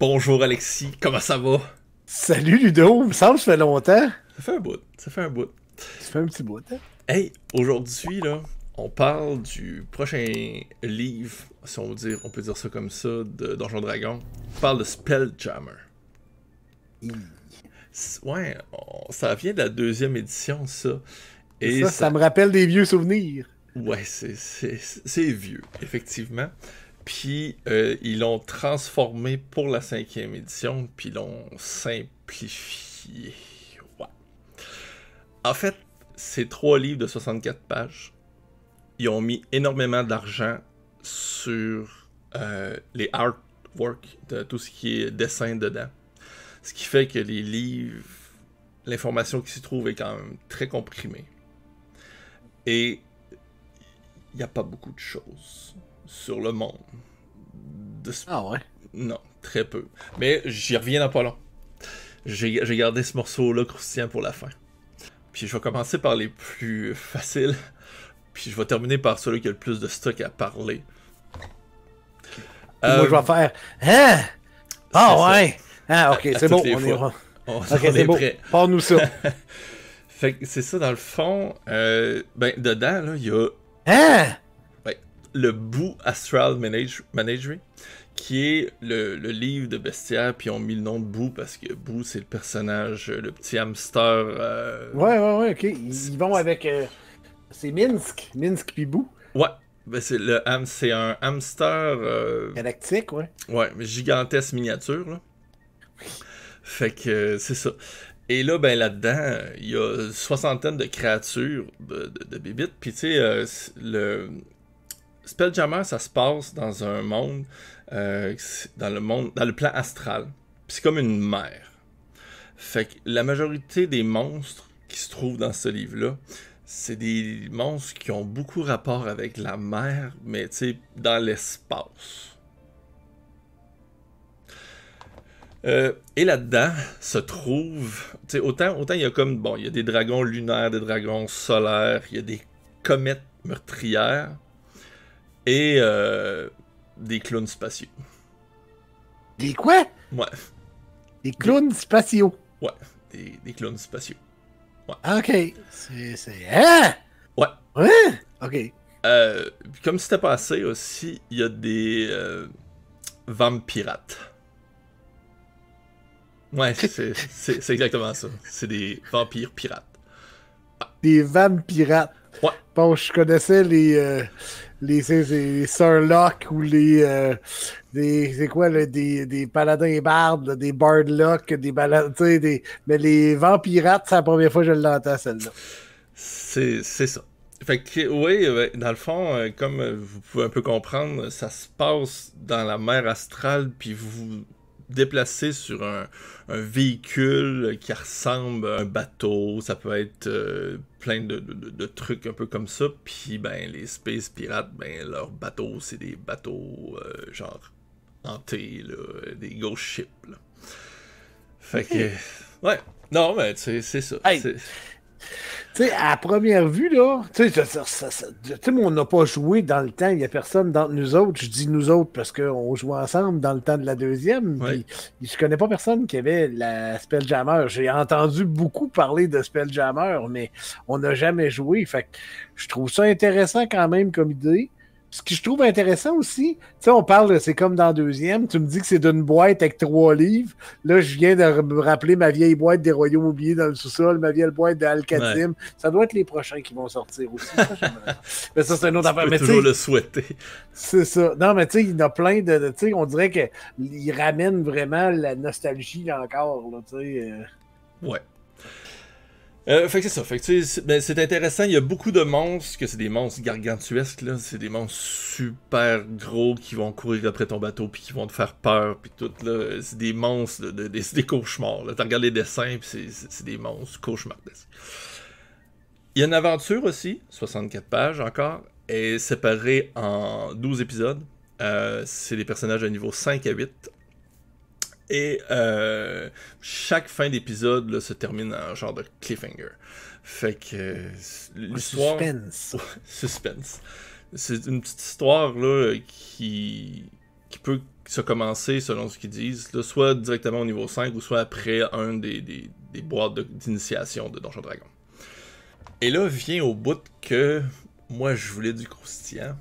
Bonjour Alexis, comment ça va? Salut Ludo, il me semble que ça fait longtemps. Ça fait un bout, ça fait un bout. Ça fait un petit bout, hein? Hey, aujourd'hui, là, on parle du prochain livre, si on, veut dire, on peut dire ça comme ça, de Donjon Dragon. On parle de Spelljammer. Ouais, ça vient de la deuxième édition, ça. Et ça, ça, me rappelle des vieux souvenirs. Ouais, c'est vieux, effectivement. Puis euh, ils l'ont transformé pour la cinquième édition, puis l'ont simplifié. En fait, c'est trois livres de 64 pages. Ils ont mis énormément d'argent sur euh, les artworks, de tout ce qui est dessin dedans. Ce qui fait que les livres, l'information qui s'y trouve est quand même très comprimée. Et il n'y a pas beaucoup de choses sur le monde. Ah ouais? Non, très peu. Mais j'y reviens dans pas long. J'ai gardé ce morceau-là croustillant pour la fin. Puis je vais commencer par les plus faciles. Puis je vais terminer par celui qui a le plus de stock à parler. Moi, je vais euh, faire. Hein? Ah ouais! Ah, ok, c'est bon, on est, on, ok, c'est bon. Parle-nous ça. fait que c'est ça, dans le fond. Euh, ben, dedans, là, il y a. Hein? Le Boo Astral Managery, qui est le, livre de bestiaire, puis on mis le nom de Boo parce que Boo, c'est le personnage, le petit hamster. Euh, ouais, ouais, ouais, ok. Ils, vont avec. Euh, c'est Minsk, Minsk puis Boo. Ouais. Ben c'est le c'est un hamster. Euh, Galactique, ouais. Ouais, mais gigantesque miniature, là. Fait que c'est ça. Et là, ben là-dedans, il y a une soixantaine de créatures de, de, de Puis tu sais, le Spelljammer, ça se passe dans un monde, euh, dans le monde, dans le plan astral. C'est comme une mer. Fait que la majorité des monstres qui se trouvent dans ce livre-là, c'est des monstres qui ont beaucoup rapport avec la mer, mais tu sais, dans l'espace. Euh, et là-dedans se trouve, autant autant il y a comme bon, il y a des dragons lunaires, des dragons solaires, il y a des comètes meurtrières, et euh, des clowns spatiaux. Des quoi? Ouais. Des clowns spatiaux. Ouais, des, des clowns spatiaux. Ouais. Ah, ok. C'est. Hein? Ouais. Ouais? Ok. Euh, comme c'était passé aussi, il y a des euh, vampirates. Ouais, c'est exactement ça. C'est des vampires pirates. Des vampirates. Ouais. Bon, je connaissais les, euh, les, les, Surlock ou les. Euh, c'est quoi, là, des, des paladins bardes, des bardlock, des baladins. Des, mais les vampirates, c'est la première fois que je l'entends, celle-là. C'est ça. Fait que, oui, dans le fond, euh, comme vous pouvez un peu comprendre, ça se passe dans la mer astrale, puis vous déplacer sur un, véhicule qui ressemble à un bateau. Ça peut être euh, plein de, trucs un peu comme ça. Puis ben les Space Pirates, ben leurs bateaux, c'est des bateaux euh, genre hantés, des ghost ships. Fait que. Ouais. Non, mais c'est ça. Tu sais, à première vue, là, tu sais, on n'a pas joué dans le temps, il n'y a personne d'entre nous autres. Je dis nous autres parce qu'on joue ensemble dans le temps de la deuxième. Je je connais pas personne qui avait la Spelljammer. J'ai entendu beaucoup parler de Spelljammer, mais on n'a jamais joué. Fait que je trouve ça intéressant quand même comme idée ce que je trouve intéressant aussi, tu sais, on parle, c'est comme dans deuxième, tu me dis que c'est d'une boîte avec trois livres. Là, je viens de me rappeler ma vieille boîte des Royaumes oubliés dans le sous-sol, ma vieille boîte d'Alcatim. Ça doit être les prochains qui vont sortir aussi. Ça, mais ça, c'est une autre affaire. Peux toujours le souhaiter. C'est ça. Non, mais tu sais, il y en a plein de. Tu sais, on dirait qu'il ramène vraiment la nostalgie encore, tu sais. Euh. Ouais. Euh, fait que c'est ça. Fait que ben, c'est intéressant. Il y a beaucoup de monstres, que c'est des monstres gargantuesques, là. C'est des monstres super gros qui vont courir après ton bateau, puis qui vont te faire peur, puis tout, là. C'est des monstres, de, des, cauchemars, là. T'as regardé les dessins, puis c'est des monstres cauchemardesques. Il y a une aventure aussi, 64 pages encore, est séparée en 12 épisodes. Euh, c'est des personnages à niveau 5 à 8. Et euh, chaque fin d'épisode se termine en genre de cliffhanger. Fait que l'histoire. Suspense. suspense. C'est une petite histoire là, qui, qui peut ça a commencé, selon ce qu'ils disent, soit directement au niveau 5 ou soit après un des, des, des boîtes d'initiation de, Donjon Dragon. Et là vient au bout que moi je voulais du croustillant.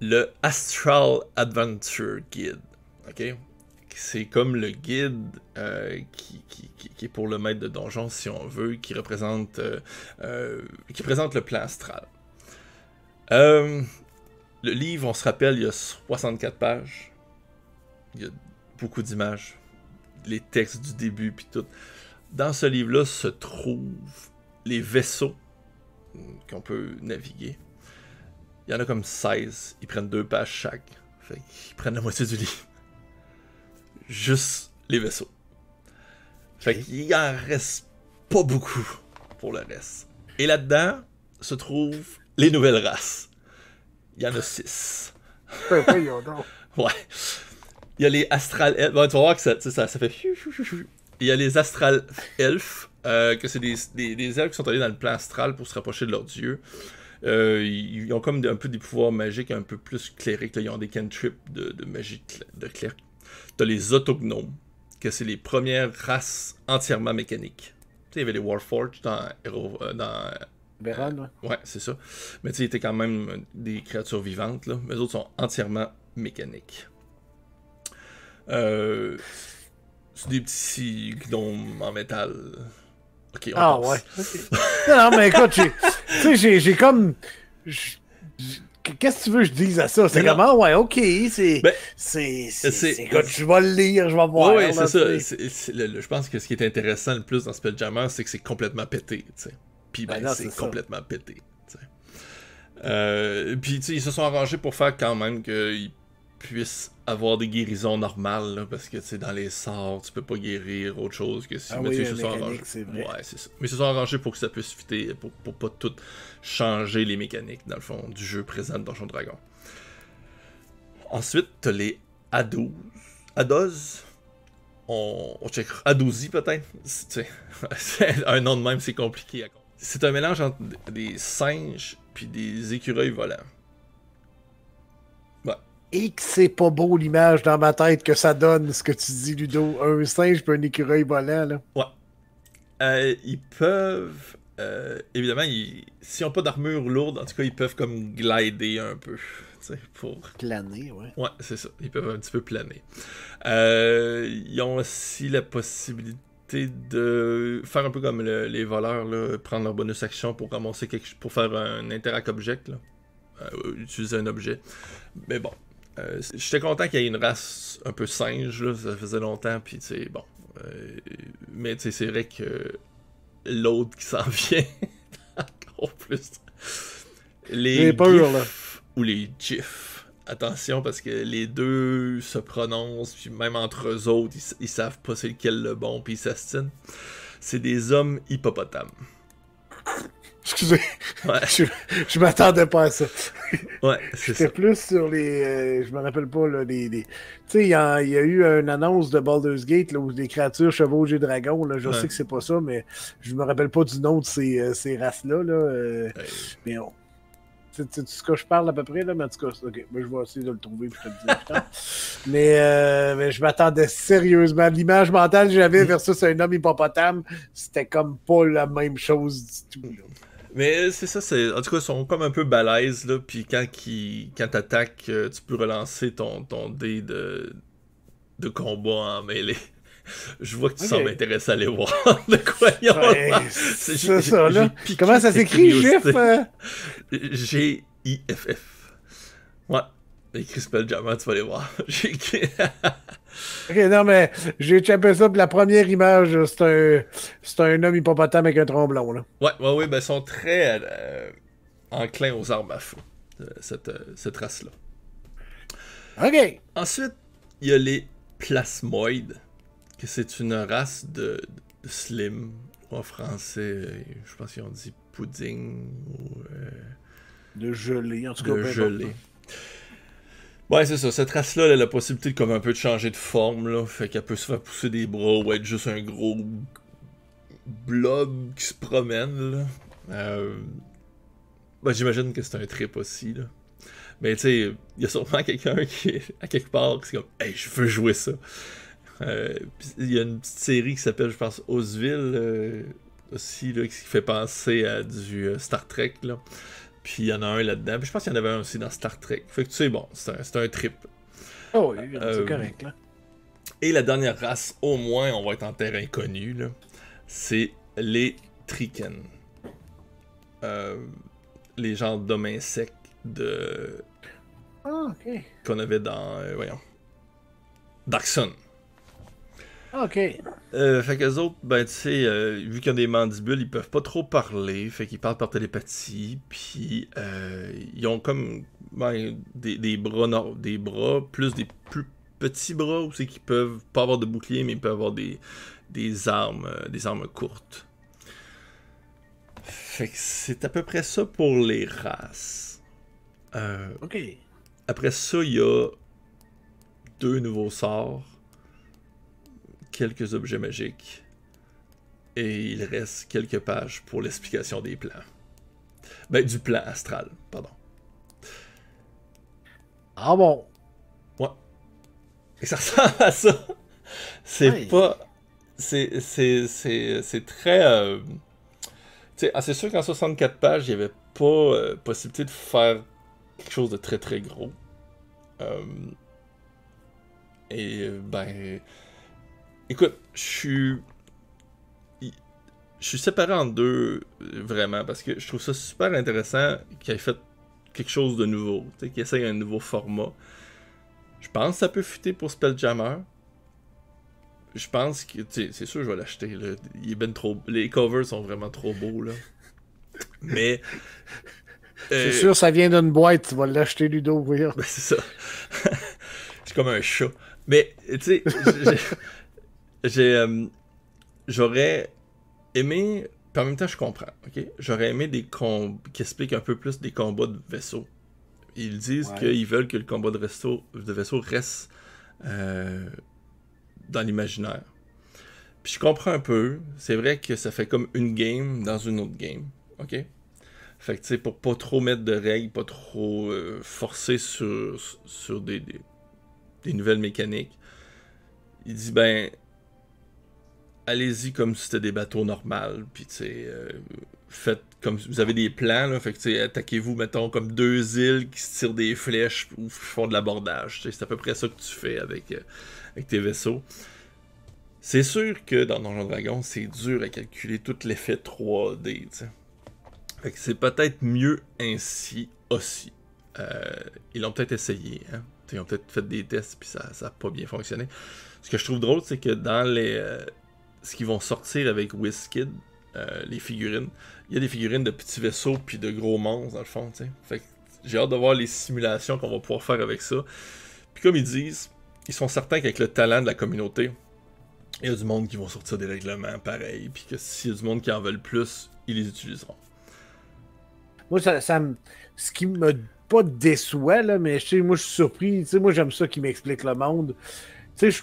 Le Astral Adventure Guide. Ok? C'est comme le guide euh, qui, est pour le maître de donjon, si on veut, qui représente, euh, euh, qui présente le plan astral. le livre, on se rappelle, il y a 64 pages. Il y a beaucoup d'images. Les textes du début, puis tout. Dans ce livre-là se trouvent les vaisseaux qu'on peut naviguer. Il y en a comme 16. Ils prennent deux pages chaque. Fait qu'ils prennent la moitié du livre. Juste les vaisseaux. Fait qu'il en reste pas beaucoup pour le reste. Et là-dedans se trouvent les nouvelles races. Il y en a 6. ouais. Il y a les astral elfes. tu vas voir que ça, ça, ça fait. Il y a les astral elfes, euh, que c'est des, des, elfes qui sont allés dans le plan astral pour se rapprocher de leur dieu. Euh, ils ont comme un peu des pouvoirs magiques un peu plus clériques. Ils ont des cantrips de, de magie de clerc. T'as les autognomes, que c'est les premières races entièrement mécaniques. Tu sais, il y avait les Warforged dans euh, dans ouais. ouais c'est ça. Mais tu sais, ils étaient quand même des créatures vivantes, là. Mais les autres sont entièrement mécaniques. Euh, c'est des petits gnomes en métal. Ok, on Ah ouais. non, mais écoute, j'ai, j'ai comme. Qu'est-ce que tu veux que je dise à ça? C'est comment? Ouais, ok, c'est. Ben, c'est. Je vais le lire, je vais voir. Oui, c'est ça. je pense que ce qui est intéressant le plus dans Spelljammer, c'est que c'est complètement pété, tu sais. Puis ben, ben c'est complètement pété. Euh, puis, tu sais, ils se sont arrangés pour faire quand même qu'ils puissent avoir des guérisons normales, parce que c'est dans les sorts, tu peux pas guérir autre chose que si. Ah mais oui, se sont arrangés. Ouais, c'est ça. Mais ils se sont arrangés pour que ça puisse fitter, pour, pour pas tout changer les mécaniques, dans le fond, du jeu présent de Donjon Dragon. Ensuite, t'as les Ados. Ados. On, on check Adouzi peut-être? un nom de même, c'est compliqué. C'est un mélange entre des singes puis des écureuils volants et que c'est pas beau l'image dans ma tête que ça donne, ce que tu dis, Ludo. Un singe puis un écureuil volant, là. Ouais. Euh, ils peuvent. Euh, évidemment, s'ils n'ont pas d'armure lourde, en tout cas, ils peuvent comme glider un peu. Pour... Planer, ouais. Ouais, c'est ça. Ils peuvent un petit peu planer. Euh, ils ont aussi la possibilité de faire un peu comme les voleurs, là, prendre leur bonus action pour ramasser quelque pour faire un interact object, là. utiliser un objet. Mais bon, euh, j'étais content qu'il y ait une race un peu singe, là, ça faisait longtemps, puis c'est bon. Euh, mais c'est vrai que l'autre qui s'en vient, encore plus. Les GIF ou les GIF. Attention parce que les deux se prononcent, puis même entre eux autres, ils, savent pas c'est lequel le bon, puis ils s'astinent. C'est des hommes hippopotames. Excusez. je, je m'attendais pas à ça. ouais, c'est ça. plus sur les. Euh, je me rappelle pas, là, les. Tu sais, il y, a eu une annonce de Baldur's Gate, là, où des créatures chevauchent et dragons, là. Je sais que c'est pas ça, mais je me rappelle pas du nom de ces, euh, ces races-là, là. Euh, mais on. Tu sais ce que je parle à peu près, là, mais en tout cas, ok, je vais essayer de le trouver puis je te le dis mais, mais je m'attendais sérieusement. L'image mentale que j'avais mm. versus un homme hippopotame, c'était comme pas la même chose du tout. Là. Mais c'est ça, c'est en tout cas, ils sont comme un peu balèzes, là. Puis quand, qui, quand t'attaques, euh, tu peux relancer ton, ton dé de, de combat en mêlée. Je vois que tu sembles intéressé à aller voir de quoi il y a. c'est ça, là. Comment ça s'écrit, GIF G-I-F-F. Ouais. Écrit Spelljammer, tu vas aller voir. Ok, non, mais j'ai échappé ça, puis la première image, c'est un, c'est un homme hippopotame avec un tromblon, là. Ouais, ouais, ouais, ben, ils sont très euh, enclins aux armes à feu, euh, cette, euh, cette race-là. Ok. Ensuite, il y a les plasmoïdes, que c'est une race de, slim, en français, je pense qu'ils ont dit pudding, ou... de gelé, en tout cas. De gelé. Ouais, c'est ça. Cette race-là, elle a la possibilité de comme un peu de changer de forme, là. Fait qu'elle peut se faire pousser des bras ou être juste un gros blob qui se promène, là. Euh... Ben, j'imagine que c'est un trip aussi, là. Mais tu sais, il y a sûrement quelqu'un qui est à quelque part qui est comme Hey, je veux jouer ça. Euh, il y a une petite série qui s'appelle, je pense, Oseville euh, aussi, là, qui fait penser à du euh, Star Trek. Là. Puis il y en a un là-dedans. Puis je pense qu'il y en avait un aussi dans Star Trek. Fait que tu sais, bon, c'est un, un, trip. Oh oui, c'est correct. Là. Et la dernière race, au moins, on va être en terre inconnue, c'est les Triken. les genres d'hommes insectes de. Ah, ok. Qu'on avait dans. voyons. Dark Sun. OK. Euh, fait qu'eux autres, ben, tu sais, euh, vu qu'ils ont des mandibules, ils peuvent pas trop parler. Fait qu'ils parlent par télépathie. Puis, euh, ils ont comme ben, des, des, bras des bras, plus des plus petits bras aussi qui peuvent pas avoir de bouclier, mais ils peuvent avoir des, des armes, des armes courtes. Fait que c'est à peu près ça pour les races. ok. Après ça, il y a deux nouveaux sorts quelques objets magiques. Et il reste quelques pages pour l'explication des plans. Ben, du plan astral, pardon. Ah bon? Ouais. Et ça ressemble à ça. C'est pas. C'est, très. Euh... Ah, c'est sûr qu'en 64 pages, il n'y avait pas euh, possibilité de faire quelque chose de très très gros. Euh... Et ben Écoute, je suis. Je suis séparé en deux, vraiment, parce que je trouve ça super intéressant qu'il ait fait quelque chose de nouveau, qu'il essaye un nouveau format. Je pense que ça peut fuiter pour Spelljammer. Je pense que, c'est sûr, je vais l'acheter. Il est ben trop. Les covers sont vraiment trop beaux, là. Mais. C'est euh, sûr, ça vient d'une boîte, tu vas l'acheter, Ludo, oui. Ben, c'est ça. c'est comme un chat. Mais, tu sais, j'ai euh, j'aurais aimé puis en même temps je comprends ok? J'aurais aimé des combats qui expliquent un peu plus des combats de vaisseau ils disent qu'ils veulent que le combat de vaisseau de vaisseau reste euh, dans l'imaginaire. Puis je comprends un peu. C'est vrai que ça fait comme une game dans une autre game ok? Fait que tu sais pour pas trop mettre de règles pas trop euh, forcer sur sur des, des, des nouvelles mécaniques il dit ben allez-y comme si c'était des bateaux normaux. Puis, tu sais, euh, faites comme vous avez des plans, là. Fait que, attaquez-vous, mettons, comme deux îles qui se tirent des flèches ou font de l'abordage. C'est à peu près ça que tu fais avec, euh, avec tes vaisseaux. C'est sûr que dans Donjon Dragon, c'est dur à calculer tout l'effet 3D, Fait que c'est peut-être mieux ainsi aussi. Euh, ils l'ont peut-être essayé, hein. Ils ont peut-être fait des tests, puis ça n'a pas bien fonctionné. Ce que je trouve drôle, c'est que dans les, ce qu'ils vont sortir avec WizKid, euh, les figurines. Il y a des figurines de petits vaisseaux puis de gros monstres dans le fond, tu. Fait j'ai hâte de voir les simulations qu'on va pouvoir faire avec ça. Puis comme ils disent, ils sont certains qu'avec le talent de la communauté, il y a du monde qui vont sortir des règlements pareils, puis que s'il y a du monde qui en veulent plus, ils les utiliseront. Moi, ça, ça me... ce qui me pas déçoit, là, mais je sais, moi je suis surpris. Tu sais, moi j'aime ça qui m'explique le monde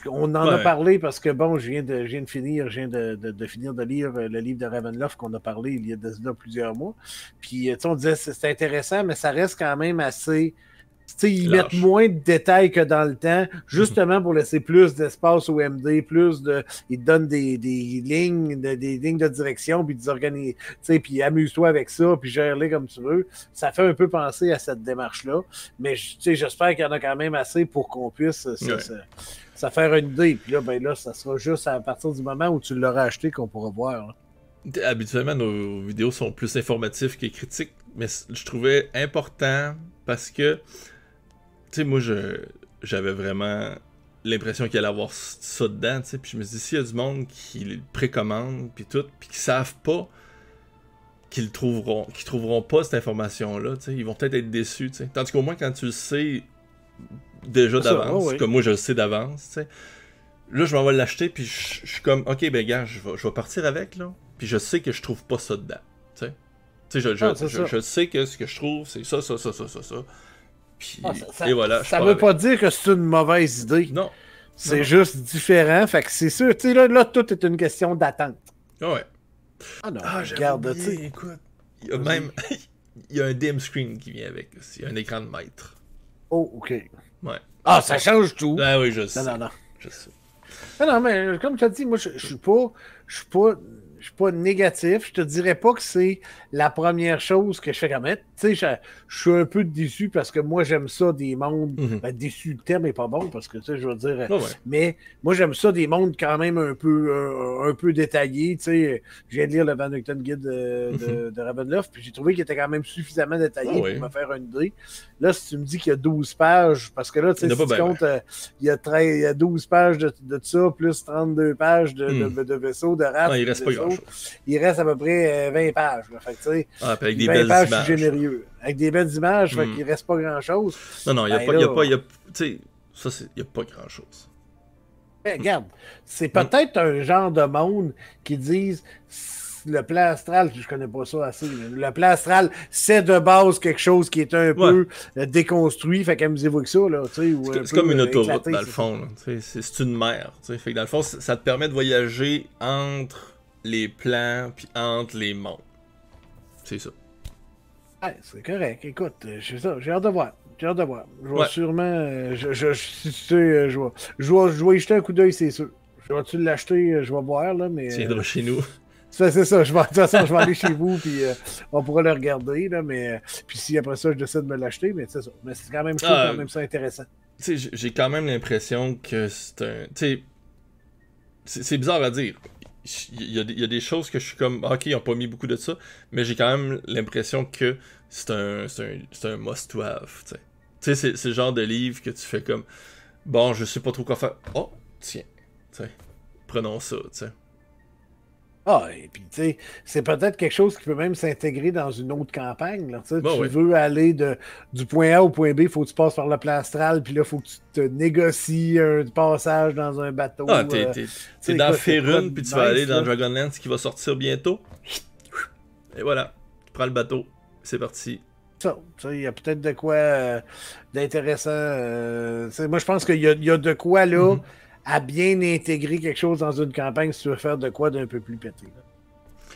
on en a parlé parce que, bon, je viens de, de finir, je viens de, finir de lire euh, le livre de Ravenloft qu'on a parlé il y a plusieurs mois. Puis, euh, on disait c'est intéressant, mais ça reste quand même assez. Ils mettent moins de détails que dans le temps, justement pour laisser plus d'espace au MD, plus de. Ils te donnent des, lignes, de, des lignes de direction, puis des puis amuse-toi avec ça, puis gère-les comme tu veux. Ça fait un peu penser à cette démarche-là. Mais j'espère qu'il y en a quand même assez pour qu'on puisse ça faire une idée. Puis là, ben là, ça sera juste à partir du moment où tu l'auras acheté qu'on pourra voir. Habituellement, nos vidéos sont plus informatives que critiques, mais je trouvais important parce que, tu sais, moi, j'avais vraiment l'impression qu'il allait avoir ça dedans, tu sais. Puis je me dis, s'il y a du monde qui le précommande, puis tout, puis qui savent pas qu'ils trouveront, qu'ils trouveront pas cette information-là, tu sais, ils vont peut-être être déçus, tu sais. Tandis qu'au moins, quand tu le sais déjà d'avance, comme moi je le sais d'avance, Là, je m'en vais l'acheter, puis je suis comme, ok, ben gars, je vais, partir avec, là. Puis je sais que je trouve pas ça dedans, tu sais. Tu sais, je, je, je, sais que ce que je trouve, c'est ça, ça, ça, ça, ça, ça. Puis, ah, et voilà. Ça veut pas dire que c'est une mauvaise idée. Non. C'est juste différent, fait que c'est sûr, tu sais, là, là, tout est une question d'attente. Ah ouais. Ah non, ah, regarde, tu sais. Écoute, il y a même, il y a un dim screen qui vient avec, il y a un écran de maître. Oh, ok. Ouais. Ah, ça change tout. Ah oui, je sais. Non, non, non. Je sais. Non, non, mais comme tu as dit, moi, je, je suis pas. Je suis pas je suis pas négatif. Je te dirais pas que c'est la première chose que je fais comme Tu sais, je, suis un peu déçu parce que moi, j'aime ça des mondes. Mm -hmm. ben, déçu, le terme est pas bon parce que, tu sais, je veux dire. Oh ouais. Mais moi, j'aime ça des mondes quand même un peu, euh, un peu détaillés. Tu sais, je viens de lire le Van Guide de, de, -hmm. de Ravenloft, puis j'ai trouvé qu'il était quand même suffisamment détaillé oh pour ouais. me faire une idée. Là, si tu me dis qu'il y a 12 pages, parce que là, tu sais, si tu ben, comptes, euh, il, y a 13, il y a 12 pages de, de ça, plus 32 pages de, Mm. de, de vaisseaux, de. Non, il reste pas grand-chose. Il reste à peu près euh, 20 pages. Là. Fait que, Ah, avec des 20 belles pages, images. je suis généreux. Avec des belles images, fait Mm. qu'il reste pas grand-chose. Non, non, il n'y a, Ben pas- il y a pas. il Y ça, il n'y a pas grand-chose. Mais regarde, c'est peut-être un genre de monde qui disent le plan astral, je connais pas ça assez, le plan astral, c'est de base quelque chose qui est un peu euh, déconstruit, fait qu'amusez-vous que ça, C'est comme une euh, autoroute, éclaté, dans le fond. C'est une mer. tu sais. Fait que dans le fond, ça ça te permet de voyager entre les plans puis entre les mondes. C'est ça. Ouais, c'est correct, écoute, euh, j'ai ça, j'ai hâte de voir. J'ai hâte de voir. Je vais Ouais. sûrement. euh, je, si tu sais, euh, je vais, je vais, je vais y jeter un coup d'œil, c'est sûr. Je vais-tu l'acheter, euh, je vais voir, là, mais. Tu viendras chez nous. C'est ça. Je vais, de toute façon, je vais aller chez vous, puis euh, on pourra le regarder. Là, mais, euh, puis si après ça, je décide de me l'acheter, mais c'est ça. Mais c'est quand même, Ah, quand même ça intéressant. Tu sais, j'ai- quand même l'impression que c'est un. Tu sais, c'est c'est bizarre à dire. Il y, a, y a des choses que je suis comme, ok, ils ont pas mis beaucoup de ça, mais j'ai quand même l'impression que c'est un, un, un must-to-have. Tu sais, c'est c'est le genre de livre que tu fais comme, bon, je sais pas trop quoi faire. Oh, tiens, tu sais, prenons ça, tu. Ah, et puis, tu sais, c'est peut-être quelque chose qui peut même s'intégrer dans une autre campagne. Là, tu sais. Bon, tu oui. veux aller de, du point A au point B, il faut que tu passes par le plan astral, puis là, il faut que tu te négocies un passage dans un bateau. Ah, t'es euh, t'es- dans de puis tu vas nice, aller dans? Dragonlance qui va sortir bientôt. Et voilà, tu prends le bateau, c'est parti. ça. Tu sais, Il y a peut-être de quoi euh, d'intéressant. euh, moi, je pense qu'il y, y a de quoi là Mhm. À bien intégrer quelque chose dans une campagne si tu veux faire de quoi d'un peu plus pété. là.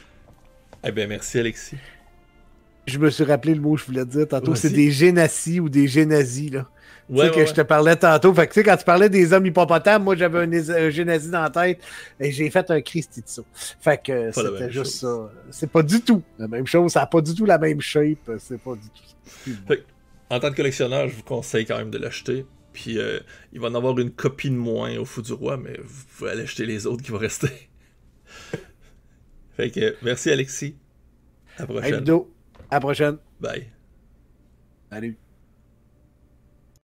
Eh bien, merci Alexis. Je me suis rappelé le mot que je voulais te dire tantôt. C'est des génasis ou des génasis. Là. Tu Ouais, sais, que ouais, je te parlais tantôt. Fait que, tu sais, quand tu parlais des hommes hippopotames, moi j'avais un, un génasie dans la tête et j'ai fait un Christy de ça. Fait que c'était juste chose. ça. C'est pas du tout la même chose. Ça n'a pas du tout la même shape. C'est pas du tout. Fait en tant que collectionneur, je vous conseille quand même de l'acheter. Puis euh, il va en avoir une copie de moins au Fou du Roi, mais vous pouvez aller acheter les autres qui vont rester. fait que merci Alexis. À la Hey, prochaine. Ludo, à la prochaine. Bye. Salut.